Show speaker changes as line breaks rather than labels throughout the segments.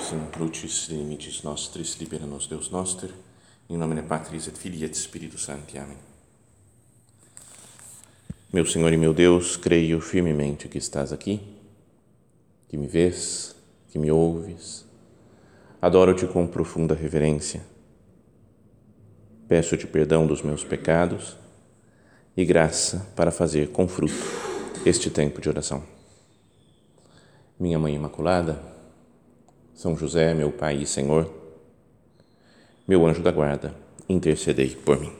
Deus in crucis limites nostris libera nos Deus noster, in nomine Patris et Filii et Spiritus Sancti. Amém. Meu Senhor e meu Deus, creio firmemente que estás aqui, que me vês, que me ouves. Adoro-te com profunda reverência. Peço-te perdão dos meus pecados e graça para fazer com fruto este tempo de oração. Minha Mãe Imaculada, São José, meu Pai e Senhor, meu anjo da guarda, intercedei por mim.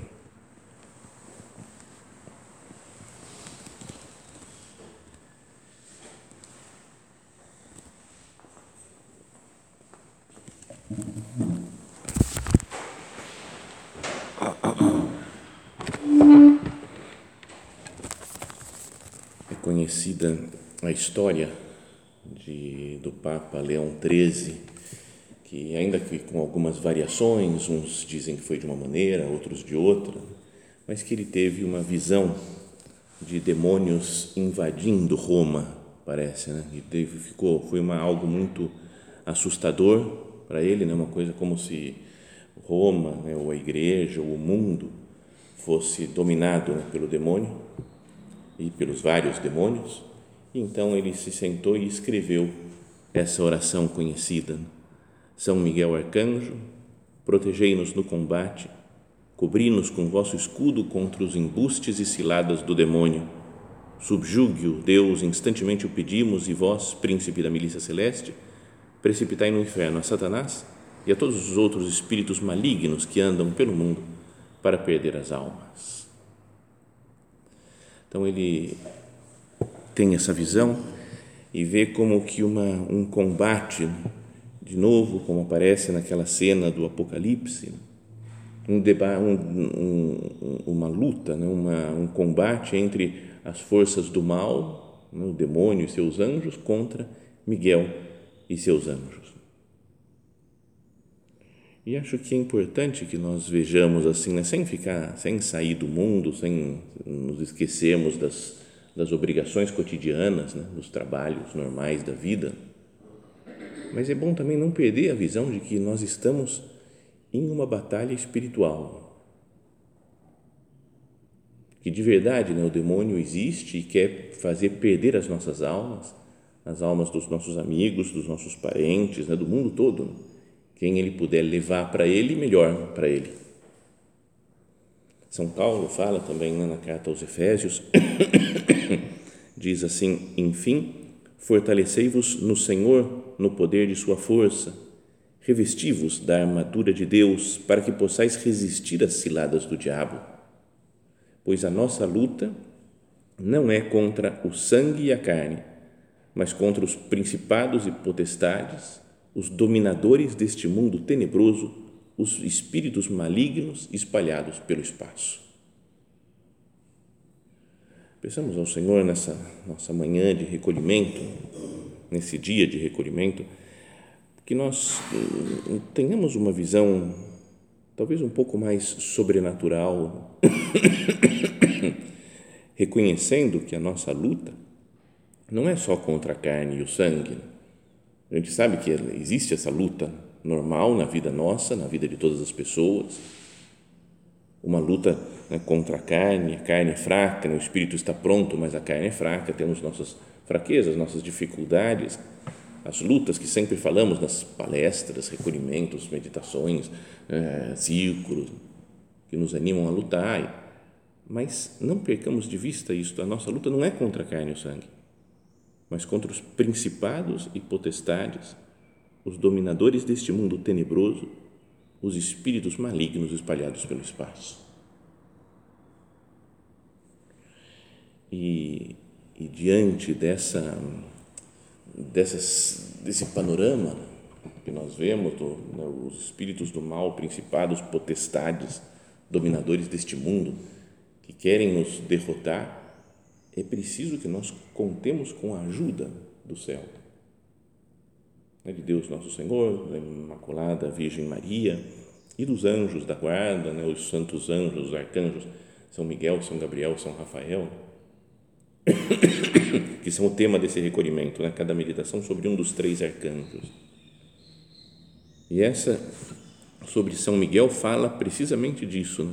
É conhecida a história de, do Papa Leão XIII, que ainda que com algumas variações, uns dizem que foi de uma maneira, outros de outra, mas que ele teve uma visão de demônios invadindo Roma, parece, né? E ficou, foi uma algo muito assustador para ele, né? Uma coisa como se Roma, né? ou a igreja, ou o mundo fosse dominado né? pelo demônio e pelos vários demônios. E então ele se sentou e escreveu essa oração conhecida. São Miguel Arcanjo, protegei-nos no combate, cobri-nos com vosso escudo contra os embustes e ciladas do demônio. Subjugue-o, Deus, instantemente o pedimos, e vós, príncipe da milícia celeste, precipitai no inferno a Satanás e a todos os outros espíritos malignos que andam pelo mundo para perder as almas. Então ele tem essa visão e vê como que uma, um combate, de novo, como aparece naquela cena do Apocalipse, um deba, um, um, uma luta, né? uma, um combate entre as forças do mal, né? o demônio e seus anjos, contra Miguel e seus anjos. E acho que é importante que nós vejamos assim, né? sem ficar, sem sair do mundo, sem nos esquecermos das, das obrigações cotidianas, né? dos trabalhos normais da vida. Mas é bom também não perder a visão de que nós estamos em uma batalha espiritual. Que de verdade né, o demônio existe e quer fazer perder as nossas almas, as almas dos nossos amigos, dos nossos parentes, né, do mundo todo. Quem ele puder levar para ele, melhor para ele. São Paulo fala também né, na carta aos Efésios, diz assim: Enfim, fortalecei-vos no Senhor, no poder de Sua força, revesti-vos da armadura de Deus, para que possais resistir às ciladas do diabo. Pois a nossa luta não é contra o sangue e a carne, mas contra os principados e potestades, os dominadores deste mundo tenebroso, os espíritos malignos espalhados pelo espaço. Pensamos ao Senhor nessa nossa manhã de recolhimento, nesse dia de recolhimento, que nós tenhamos uma visão talvez um pouco mais sobrenatural, reconhecendo que a nossa luta não é só contra a carne e o sangue. A gente sabe que existe essa luta normal na vida nossa, na vida de todas as pessoas, uma luta né, contra a carne, a carne é fraca, né, o espírito está pronto, mas a carne é fraca, temos nossas fraquezas, nossas dificuldades, as lutas que sempre falamos nas palestras, recolhimentos, meditações, é, círculos, que nos animam a lutar, mas não percamos de vista isso, a nossa luta não é contra a carne e o sangue, mas contra os principados e potestades, os dominadores deste mundo tenebroso, os espíritos malignos espalhados pelo espaço. E, e diante dessa, dessas, desse panorama que nós vemos, do, né, os espíritos do mal, principados, potestades, dominadores deste mundo, que querem nos derrotar, é preciso que nós contemos com a ajuda do céu né, de Deus Nosso Senhor, da Imaculada Virgem Maria e dos anjos da guarda, né, os santos anjos, os arcanjos, São Miguel, São Gabriel, São Rafael, que são o tema desse recolhimento, né, cada meditação sobre um dos três arcanjos. E essa, sobre São Miguel, fala precisamente disso, né?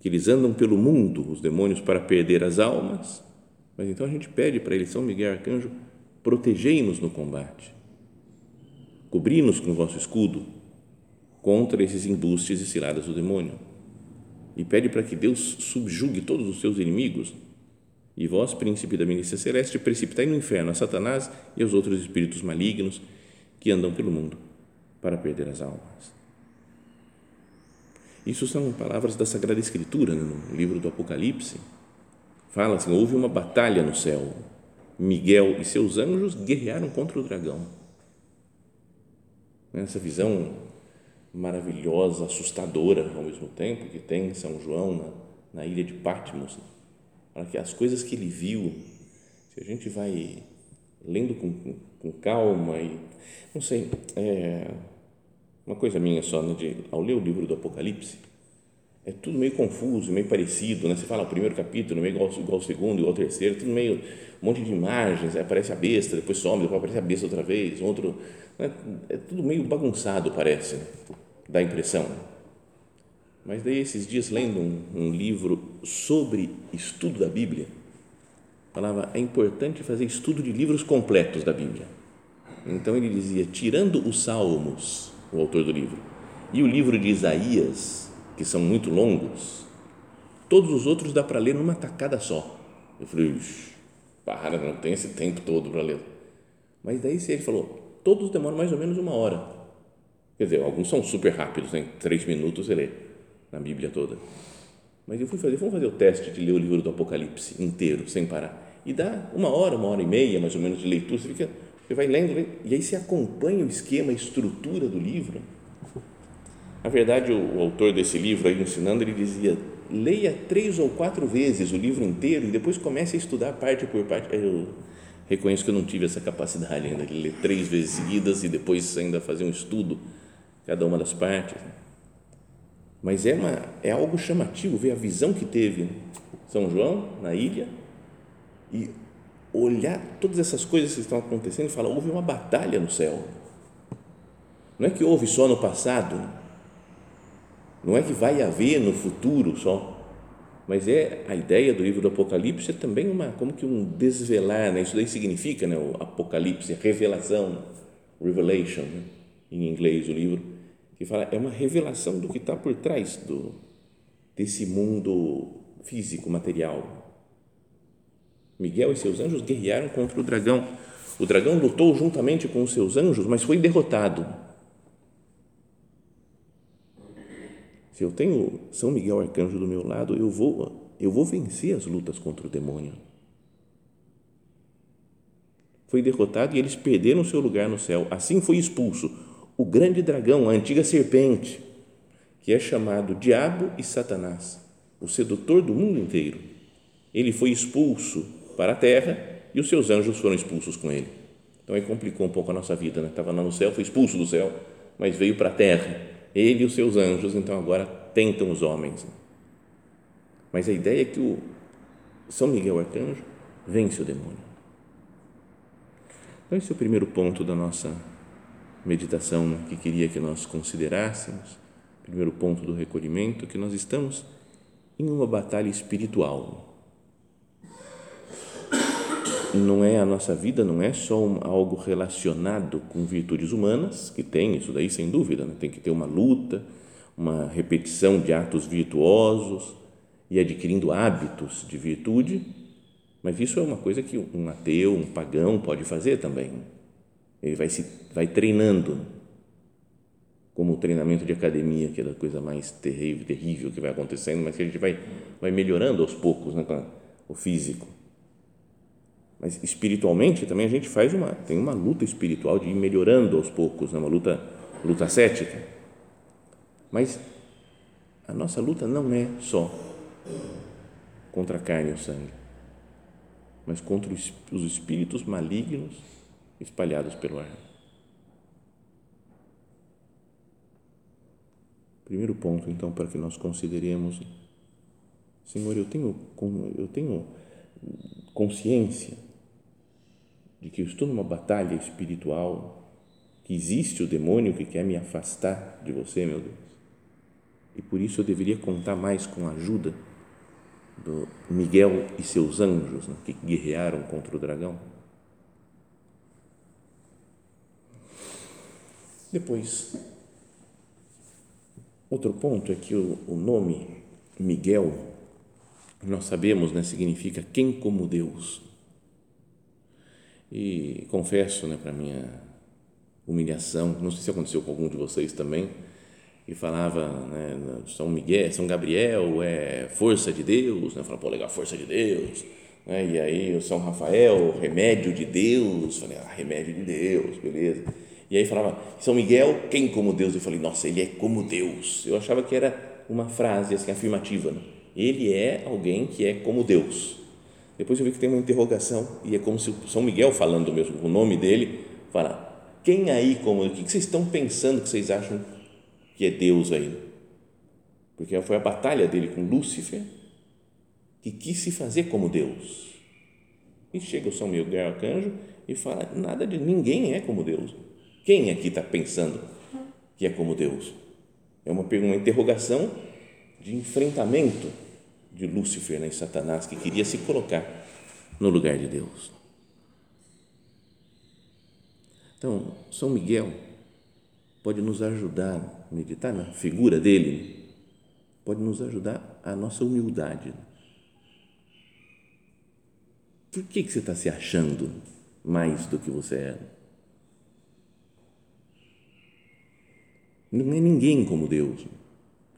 que eles andam pelo mundo, os demônios, para perder as almas, mas então a gente pede para ele, São Miguel Arcanjo, protegei-nos no combate, cobri-nos com o vosso escudo contra esses embustes e ciladas do demônio, e pede para que Deus subjugue todos os seus inimigos, e vós, príncipe da milícia celeste, precipitai no inferno a Satanás e aos outros espíritos malignos que andam pelo mundo para perder as almas. Isso são palavras da Sagrada Escritura, no livro do Apocalipse. Fala assim: houve uma batalha no céu. Miguel e seus anjos guerrearam contra o dragão. Essa visão maravilhosa, assustadora ao mesmo tempo que tem São João na, na ilha de Patmos. Para que as coisas que ele viu, se a gente vai lendo com, com calma e não sei, é, uma coisa minha só, né, de, ao ler o livro do Apocalipse, é tudo meio confuso, meio parecido, né? Você fala o primeiro capítulo, meio igual, igual ao segundo, igual ao terceiro, tudo meio, um monte de imagens, aparece a besta, depois some, depois aparece a besta outra vez, outro, né? É tudo meio bagunçado, parece, dá a impressão. Mas daí esses dias lendo um, um livro sobre estudo da Bíblia, falava é importante fazer estudo de livros completos da Bíblia. Então ele dizia, tirando os Salmos, o autor do livro, e o livro de Isaías, que são muito longos, todos os outros dá para ler numa tacada só. Eu falei, para, não tem esse tempo todo para ler. Mas daí ele falou, todos demoram mais ou menos uma hora. Quer dizer, alguns são super rápidos, em três minutos você lê na Bíblia toda. Mas eu fui fazer, vamos fazer o teste de ler o livro do Apocalipse inteiro, sem parar. E dá uma hora, uma hora e meia, mais ou menos, de leitura. Você fica você vai lendo, e aí você acompanha o esquema, a estrutura do livro. Na verdade, o, o autor desse livro, aí ensinando, ele dizia: leia três ou quatro vezes o livro inteiro e depois comece a estudar parte por parte. Reconheço que eu não tive essa capacidade ainda de ler três vezes seguidas e depois ainda fazer um estudo cada uma das partes. Mas é, uma, é algo chamativo ver a visão que teve São João na ilha e olhar todas essas coisas que estão acontecendo e falar: houve uma batalha no céu. Não é que houve só no passado, não é que vai haver no futuro só, mas é a ideia do livro do Apocalipse é também uma como que um desvelar, né? Isso daí significa, né? O Apocalipse, revelação, revelation, né? em inglês o livro que fala é uma revelação do que está por trás do desse mundo físico, material Miguel e seus anjos guerrearam contra o dragão. O dragão lutou juntamente com os seus anjos, mas foi derrotado. Se eu tenho São Miguel Arcanjo do meu lado, eu vou, eu vou vencer as lutas contra o demônio. Foi derrotado e eles perderam seu lugar no céu. Assim foi expulso o grande dragão, a antiga serpente, que é chamado Diabo e Satanás, o sedutor do mundo inteiro. Ele foi expulso para a terra e os seus anjos foram expulsos com ele. Então aí complicou um pouco a nossa vida, né? Estava lá no céu, foi expulso do céu, mas veio para a terra. Ele e os seus anjos, então agora tentam os homens. Mas a ideia é que o São Miguel Arcanjo vence o demônio. Então esse é o primeiro ponto da nossa meditação que queria que nós considerássemos. Primeiro ponto do recolhimento, que nós estamos em uma batalha espiritual não é a nossa vida não é só um, algo relacionado com virtudes humanas que tem isso daí sem dúvida né? tem que ter uma luta uma repetição de atos virtuosos e adquirindo hábitos de virtude. Mas isso é uma coisa que um ateu um pagão pode fazer também. Ele vai se vai treinando como o treinamento de academia que é a coisa mais terrível terrível que vai acontecendo mas que a gente vai vai melhorando aos poucos né, o físico mas espiritualmente também a gente faz uma tem uma luta espiritual de ir melhorando aos poucos, né? uma luta luta cética. Mas a nossa luta não é só contra a carne e o sangue, mas contra os espíritos malignos espalhados pelo ar. Primeiro ponto, então, para que nós consideremos, Senhor, eu tenho, eu tenho consciência de que eu estou numa batalha espiritual que existe o demônio que quer me afastar de você, meu Deus. E por isso eu deveria contar mais com a ajuda do Miguel e seus anjos né, que guerrearam contra o dragão. Depois, outro ponto é que o, o nome Miguel, nós sabemos, né, significa quem como Deus. E confesso, né, para minha humilhação, não sei se aconteceu com algum de vocês também, e falava, né, São Miguel, São Gabriel é força de Deus, né, falava, pô, legal, força de Deus, né, e aí o São Rafael, remédio de Deus, falei, ah, remédio de Deus, beleza, e aí falava, São Miguel, quem como Deus? Eu falei, nossa, ele é como Deus. Eu achava que era uma frase assim, afirmativa. Né? Ele é alguém que é como Deus. Depois eu vi que tem uma interrogação e é como se São Miguel falando mesmo, o nome dele, fala, quem aí como, o que vocês estão pensando que vocês acham que é Deus aí? Porque foi a batalha dele com Lúcifer que quis se fazer como Deus. E chega o São Miguel Arcanjo e fala, nada de ninguém é como Deus. Quem aqui está pensando que é como Deus? É uma, uma interrogação de enfrentamento de Lúcifer né, e Satanás, que queria se colocar no lugar de Deus. Então, São Miguel pode nos ajudar a meditar na figura dele, pode nos ajudar a nossa humildade. Por que, que você está se achando mais do que você é? Não é ninguém como Deus.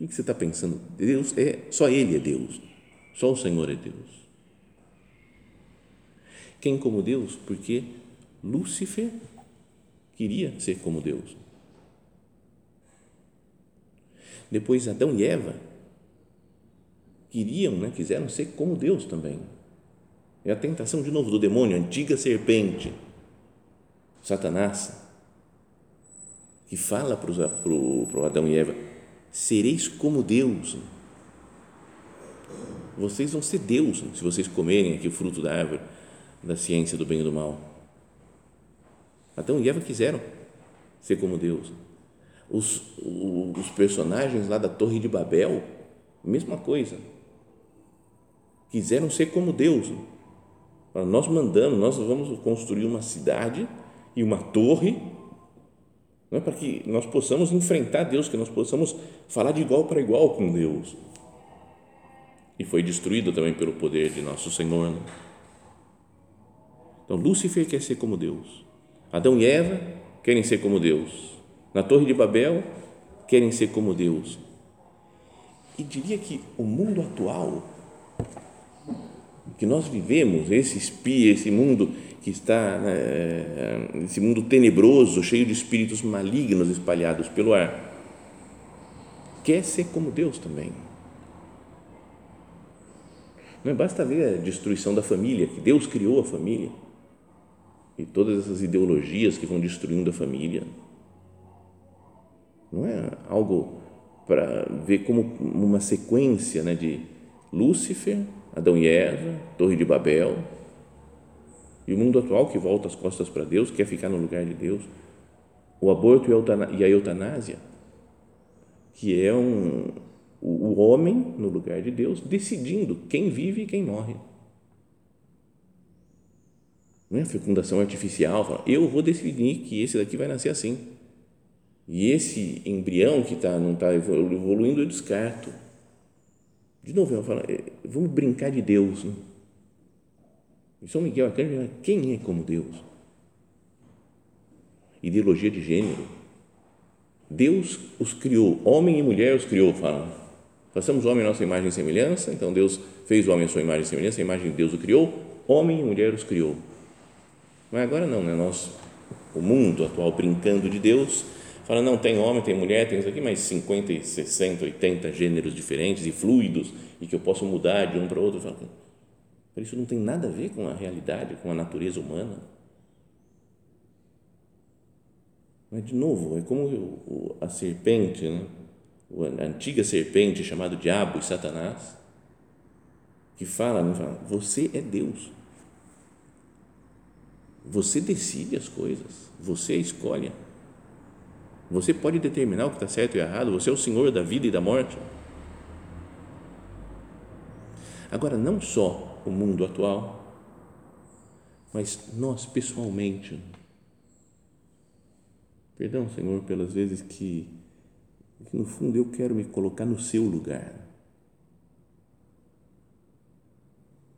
O que você está pensando? Deus é só Ele é Deus, só o Senhor é Deus. Quem como Deus? Porque Lúcifer queria ser como Deus. Depois Adão e Eva queriam, né, quiseram ser como Deus também. É a tentação de novo do demônio, a antiga serpente, Satanás que fala para, o, para o Adão e Eva: sereis como Deus. Vocês vão ser Deus se vocês comerem aqui o fruto da árvore da ciência do bem e do mal. Adão e Eva quiseram ser como Deus. Os, os personagens lá da Torre de Babel, mesma coisa. Quiseram ser como Deus. Nós mandamos, nós vamos construir uma cidade e uma torre não é para que nós possamos enfrentar Deus, que nós possamos falar de igual para igual com Deus. E foi destruído também pelo poder de nosso Senhor. Né? Então, Lúcifer quer ser como Deus. Adão e Eva querem ser como Deus. Na Torre de Babel, querem ser como Deus. E diria que o mundo atual, que nós vivemos, esse espia, esse mundo que está né, nesse mundo tenebroso, cheio de espíritos malignos espalhados pelo ar, quer ser como Deus também. Não é basta ver a destruição da família, que Deus criou a família e todas essas ideologias que vão destruindo a família. Não é algo para ver como uma sequência né, de Lúcifer, Adão e Eva, Torre de Babel, e o mundo atual que volta as costas para Deus, quer ficar no lugar de Deus. O aborto e a eutanásia, que é um, o homem no lugar de Deus decidindo quem vive e quem morre. Não é fecundação artificial, fala, eu vou decidir que esse daqui vai nascer assim. E esse embrião que tá, não está evoluindo, eu descarto. De novo, eu falo, é, vamos brincar de Deus. Né? E São Miguel Arcanjo, quem é como Deus? Ideologia de gênero. Deus os criou, homem e mulher os criou, falam. Façamos homem a nossa imagem e semelhança, então Deus fez o homem a sua imagem e semelhança, a imagem de Deus o criou, homem e mulher os criou. Mas agora não, né? Nós, o mundo atual brincando de Deus, fala, não, tem homem, tem mulher, tem isso aqui, mas 50, 60, 80 gêneros diferentes e fluidos, e que eu posso mudar de um para outro. Fala, isso não tem nada a ver com a realidade, com a natureza humana. Mas, de novo, é como a serpente, né? a antiga serpente chamada Diabo e Satanás, que fala, né? fala, você é Deus. Você decide as coisas, você escolhe. Você pode determinar o que está certo e errado, você é o Senhor da vida e da morte. Agora, não só o mundo atual, mas nós pessoalmente. Perdão, Senhor, pelas vezes que, que no fundo eu quero me colocar no seu lugar.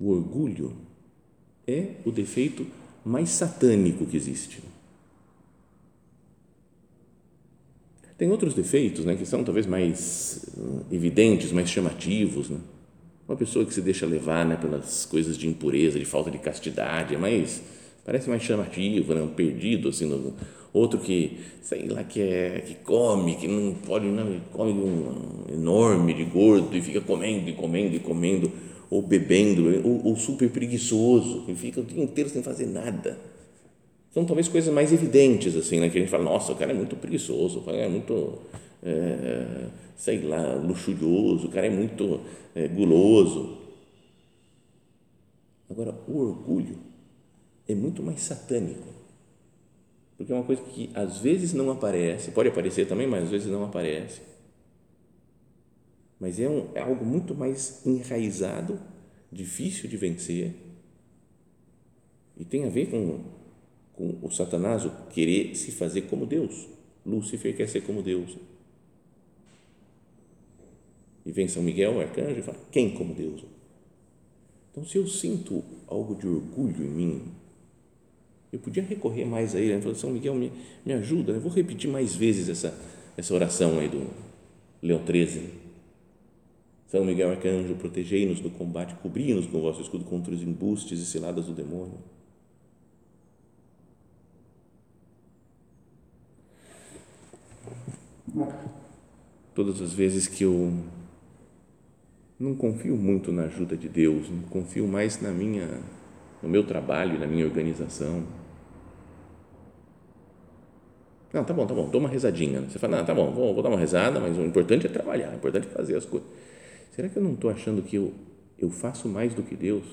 O orgulho é o defeito mais satânico que existe. Tem outros defeitos, né, que são talvez mais hum, evidentes, mais chamativos, né? Uma pessoa que se deixa levar, né, pelas coisas de impureza, de falta de castidade, é mais parece mais chamativo, né, um perdido assim, no, outro que sei lá que é que come, que não pode não come um enorme de gordo e fica comendo e comendo e comendo ou bebendo, ou, ou super preguiçoso, que fica o dia inteiro sem fazer nada são talvez coisas mais evidentes, assim, né? que a gente fala, nossa, o cara é muito preguiçoso, o cara é muito, é, sei lá, luxurioso, o cara é muito é, guloso. Agora, o orgulho é muito mais satânico, porque é uma coisa que às vezes não aparece, pode aparecer também, mas às vezes não aparece. Mas é, um, é algo muito mais enraizado, difícil de vencer, e tem a ver com com o Satanás, o querer se fazer como Deus. Lúcifer quer ser como Deus. E vem São Miguel, o arcanjo, e fala: quem como Deus? Então, se eu sinto algo de orgulho em mim, eu podia recorrer mais a ele. Né? São Miguel, me, me ajuda. Né? Eu vou repetir mais vezes essa, essa oração aí do Leão 13. São Miguel Arcanjo, protegei-nos do combate, cobri-nos com o vosso escudo contra os embustes e ciladas do demônio todas as vezes que eu não confio muito na ajuda de Deus, não confio mais na minha, no meu trabalho, na minha organização. Não, tá bom, tá bom, dou uma rezadinha. Você fala, não, tá bom, vou, vou dar uma rezada, mas o importante é trabalhar, o importante é fazer as coisas. Será que eu não estou achando que eu, eu faço mais do que Deus?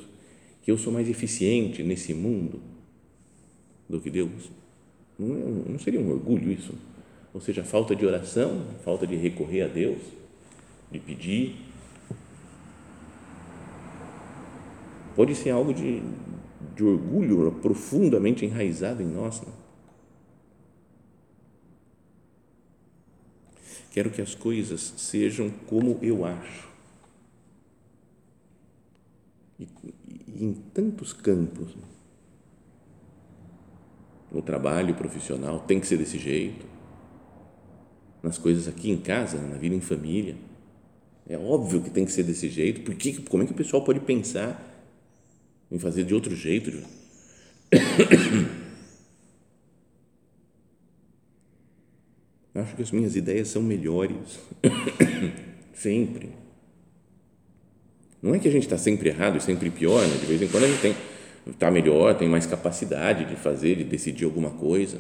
Que eu sou mais eficiente nesse mundo do que Deus? Não, é, não seria um orgulho isso? Ou seja, falta de oração, falta de recorrer a Deus, de pedir. Pode ser algo de, de orgulho profundamente enraizado em nós. Né? Quero que as coisas sejam como eu acho. E, e em tantos campos. Né? No trabalho profissional tem que ser desse jeito nas coisas aqui em casa, na vida em família. É óbvio que tem que ser desse jeito, porque como é que o pessoal pode pensar em fazer de outro jeito? Acho que as minhas ideias são melhores, sempre. Não é que a gente está sempre errado e sempre pior, né? de vez em quando a gente tem está melhor, tem mais capacidade de fazer, de decidir alguma coisa.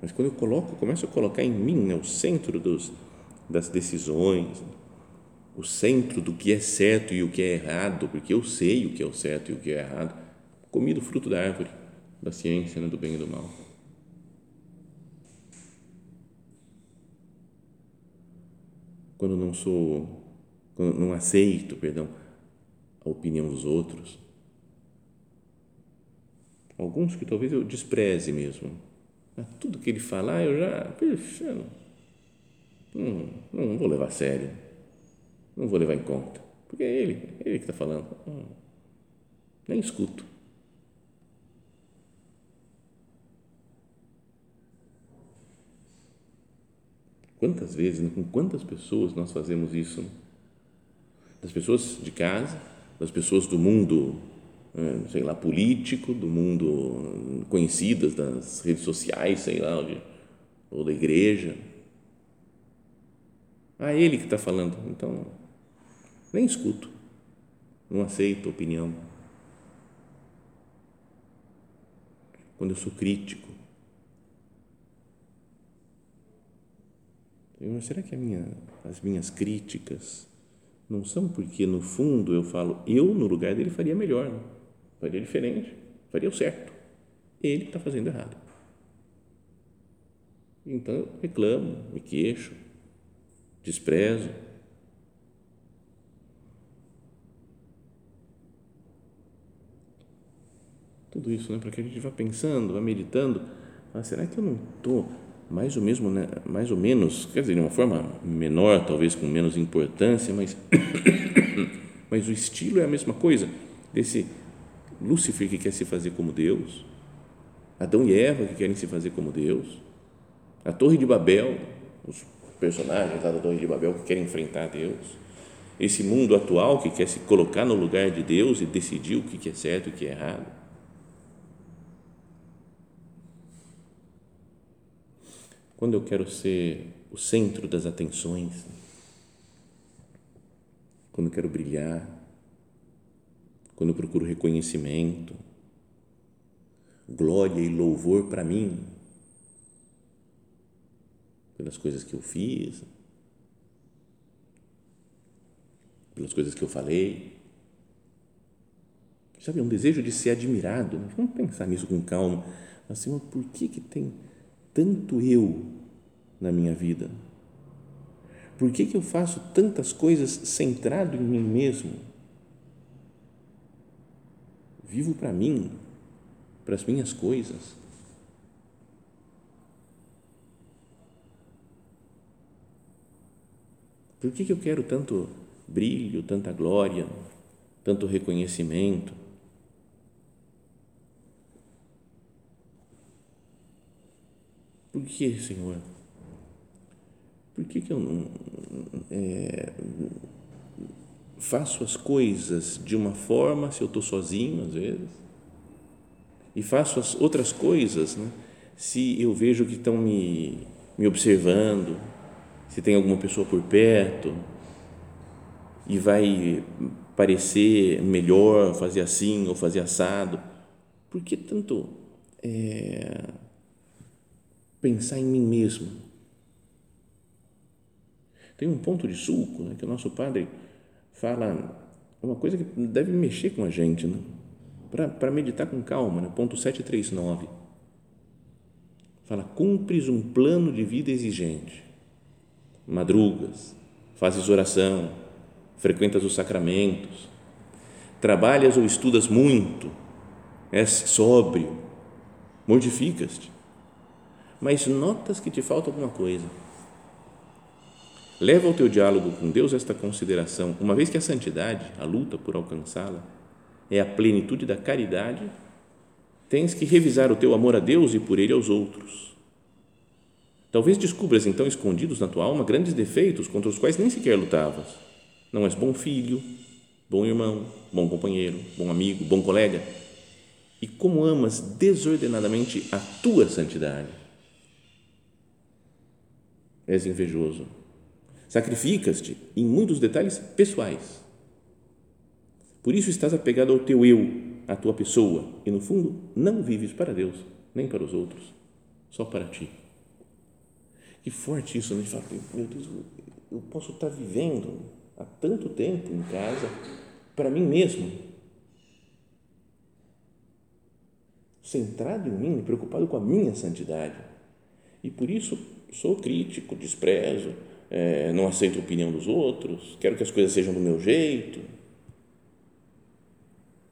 Mas quando eu coloco, começo a colocar em mim né, o centro dos, das decisões, o centro do que é certo e o que é errado, porque eu sei o que é o certo e o que é errado, comi do fruto da árvore, da ciência, né, do bem e do mal. Quando não sou, quando não aceito, perdão, a opinião dos outros, alguns que talvez eu despreze mesmo, tudo que ele falar, eu já, puxa, não, não vou levar a sério, não vou levar em conta, porque é ele, é ele que está falando, hum, nem escuto. Quantas vezes, com quantas pessoas nós fazemos isso? Das pessoas de casa, das pessoas do mundo sei lá, político, do mundo conhecidas das redes sociais, sei lá, ou da igreja. Ah, ele que está falando, então nem escuto, não aceito opinião. Quando eu sou crítico, eu, será que minha, as minhas críticas não são porque no fundo eu falo, eu no lugar dele faria melhor, não? Faria diferente, faria o certo. Ele está fazendo errado. Então eu reclamo, me queixo, desprezo. Tudo isso, né, para que a gente vá pensando, vá meditando, ah, será que eu não estou mais ou mesmo, né, mais ou menos, quer dizer, de uma forma menor, talvez com menos importância, mas mas o estilo é a mesma coisa desse Lúcifer que quer se fazer como Deus, Adão e Eva que querem se fazer como Deus, a Torre de Babel, os personagens da Torre de Babel que querem enfrentar Deus, esse mundo atual que quer se colocar no lugar de Deus e decidir o que é certo e o que é errado. Quando eu quero ser o centro das atenções, quando eu quero brilhar, quando procuro reconhecimento, glória e louvor para mim, pelas coisas que eu fiz, pelas coisas que eu falei. Sabe, um desejo de ser admirado. Vamos pensar nisso com calma. Assim, por que, que tem tanto eu na minha vida? Por que, que eu faço tantas coisas centrado em mim mesmo? Vivo para mim, para as minhas coisas. Por que, que eu quero tanto brilho, tanta glória, tanto reconhecimento? Por que, Senhor? Por que, que eu não é, faço as coisas de uma forma se eu estou sozinho, às vezes, e faço as outras coisas né, se eu vejo que estão me, me observando, se tem alguma pessoa por perto e vai parecer melhor fazer assim ou fazer assado. Por que tanto é, pensar em mim mesmo? Tem um ponto de sulco né, que o nosso padre fala uma coisa que deve mexer com a gente, né? para meditar com calma, né? ponto 739. Fala, cumpres um plano de vida exigente madrugas, fazes oração, frequentas os sacramentos, trabalhas ou estudas muito, és sóbrio, mortificas-te, mas notas que te falta alguma coisa. Leva o teu diálogo com Deus esta consideração, uma vez que a santidade, a luta por alcançá-la, é a plenitude da caridade, tens que revisar o teu amor a Deus e por ele aos outros Talvez descubras então escondidos na tua alma grandes defeitos contra os quais nem sequer lutavas. Não és bom filho, bom irmão, bom companheiro, bom amigo, bom colega. E como amas desordenadamente a tua santidade. És invejoso. Sacrificas-te em muitos detalhes pessoais. Por isso estás apegado ao teu eu, à tua pessoa, e no fundo não vives para Deus, nem para os outros, só para ti. Que forte isso, né? Fala, meu Deus, eu posso estar vivendo há tanto tempo em casa para mim mesmo, centrado em mim, preocupado com a minha santidade. E por isso sou crítico, desprezo, é, não aceito a opinião dos outros, quero que as coisas sejam do meu jeito.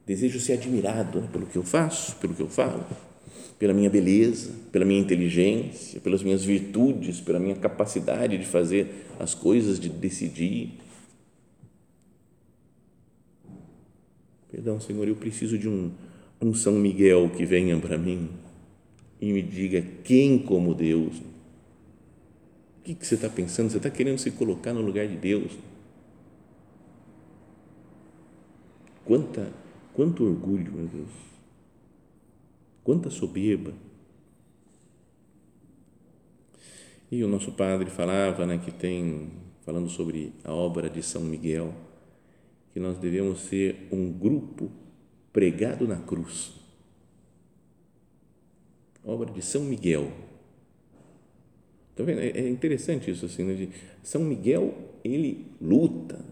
Desejo ser admirado né, pelo que eu faço, pelo que eu falo pela minha beleza, pela minha inteligência, pelas minhas virtudes, pela minha capacidade de fazer as coisas, de decidir. Perdão, Senhor, eu preciso de um, um São Miguel que venha para mim e me diga quem como Deus. Que, que você está pensando? Você está querendo se colocar no lugar de Deus? Quanta, quanto orgulho, meu Deus Quanta soberba. E o nosso padre falava, né, que tem, falando sobre a obra de São Miguel, que nós devemos ser um grupo pregado na cruz. Obra de São Miguel. Tá vendo? É, é interessante isso assim, né? São Miguel, ele luta,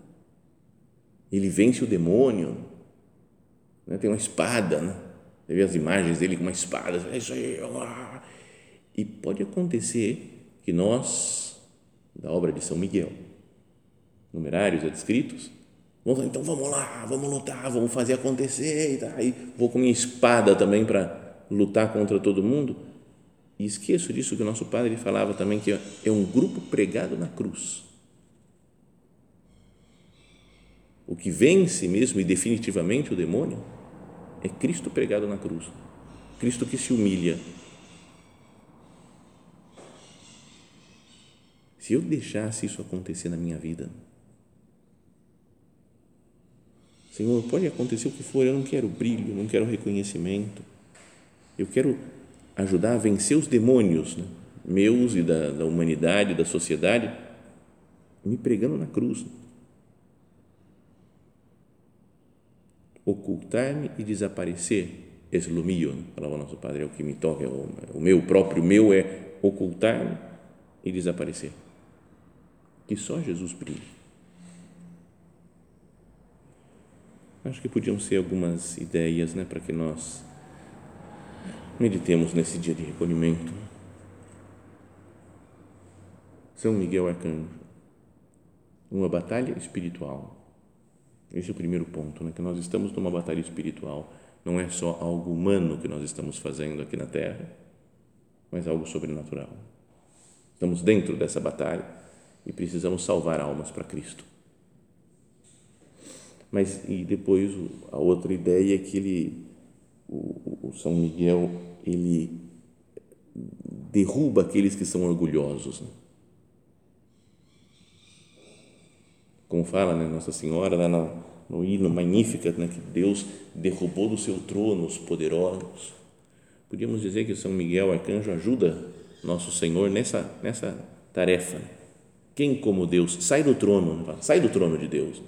ele vence o demônio, né? tem uma espada, né? Você vê as imagens dele com uma espada, é isso aí, e pode acontecer que nós, da obra de São Miguel, numerários adscritos, vamos então vamos lá, vamos lutar, vamos fazer acontecer, e tá, vou com minha espada também para lutar contra todo mundo. E esqueço disso que o nosso padre falava também, que é um grupo pregado na cruz. O que vence mesmo e definitivamente o demônio é Cristo pregado na cruz. Cristo que se humilha. Se eu deixasse isso acontecer na minha vida, Senhor, pode acontecer o que for, eu não quero brilho, não quero reconhecimento, eu quero ajudar a vencer os demônios né, meus e da, da humanidade, da sociedade, me pregando na cruz. Ocultar-me e desaparecer esse lumio, falava nosso padre, é o que me toca, é o, o meu próprio meu é ocultar-me e desaparecer. Que só Jesus brilhe. Acho que podiam ser algumas ideias né, para que nós meditemos nesse dia de recolhimento. São Miguel Arcanjo, uma batalha espiritual. Esse é o primeiro ponto, né, que nós estamos numa batalha espiritual não é só algo humano que nós estamos fazendo aqui na Terra, mas algo sobrenatural. Estamos dentro dessa batalha e precisamos salvar almas para Cristo. Mas e depois a outra ideia é que ele, o, o São Miguel, ele derruba aqueles que são orgulhosos. Né? Como fala né, Nossa Senhora lá na no hino Magnífica, né, que Deus derrubou do seu trono os poderosos. Podíamos dizer que São Miguel Arcanjo ajuda nosso Senhor nessa, nessa tarefa. Quem como Deus? Sai do trono, sai do trono de Deus.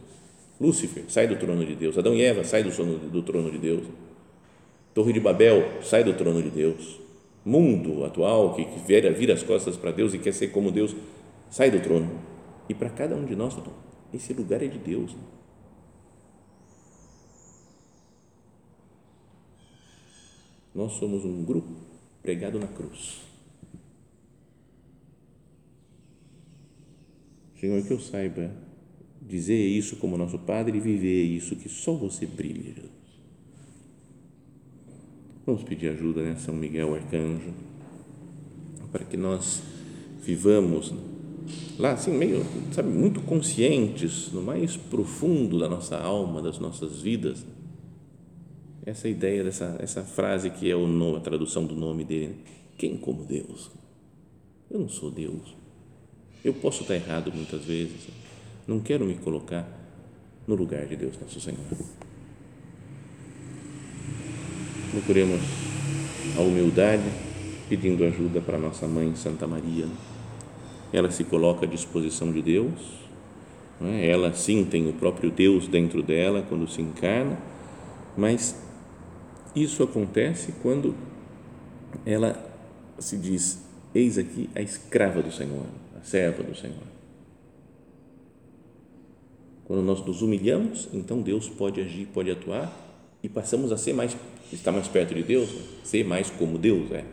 Lúcifer, sai do trono de Deus. Adão e Eva, sai do, trono, do trono de Deus. Torre de Babel, sai do trono de Deus. Mundo atual que, vira, vira as costas para Deus e quer ser como Deus, sai do trono. E para cada um de nós, esse lugar é de Deus. Né? Nós somos um grupo pregado na cruz. Senhor, que eu saiba dizer isso como nosso Padre e viver isso, que só você brilhe, Jesus. Vamos pedir ajuda, né, São Miguel Arcanjo, para que nós vivamos lá, assim, meio, sabe, muito conscientes, no mais profundo da nossa alma, das nossas vidas, essa ideia dessa essa frase que é o, a tradução do nome dele. Né? Quem como Deus? Eu não sou Deus. Eu posso estar errado muitas vezes. Não quero me colocar no lugar de Deus, nosso Senhor. Procuremos a humildade, pedindo ajuda para nossa mãe Santa Maria. Ela se coloca à disposição de Deus. É? Ela sim tem o próprio Deus dentro dela quando se encarna, mas isso acontece quando ela se diz: Eis aqui a escrava do Senhor, a serva do Senhor. Quando nós nos humilhamos, então Deus pode agir, pode atuar e passamos a ser mais, estar mais perto de Deus, ser mais como Deus é.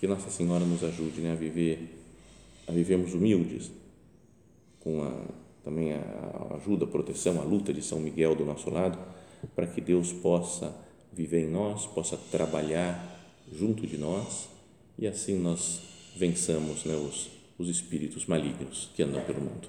Que Nossa Senhora nos ajude né, a viver, a vivermos humildes, com a, também a ajuda, a proteção, a luta de São Miguel do nosso lado para que Deus possa viver em nós, possa trabalhar junto de nós e assim nós vençamos né, os, os espíritos malignos que andam pelo mundo.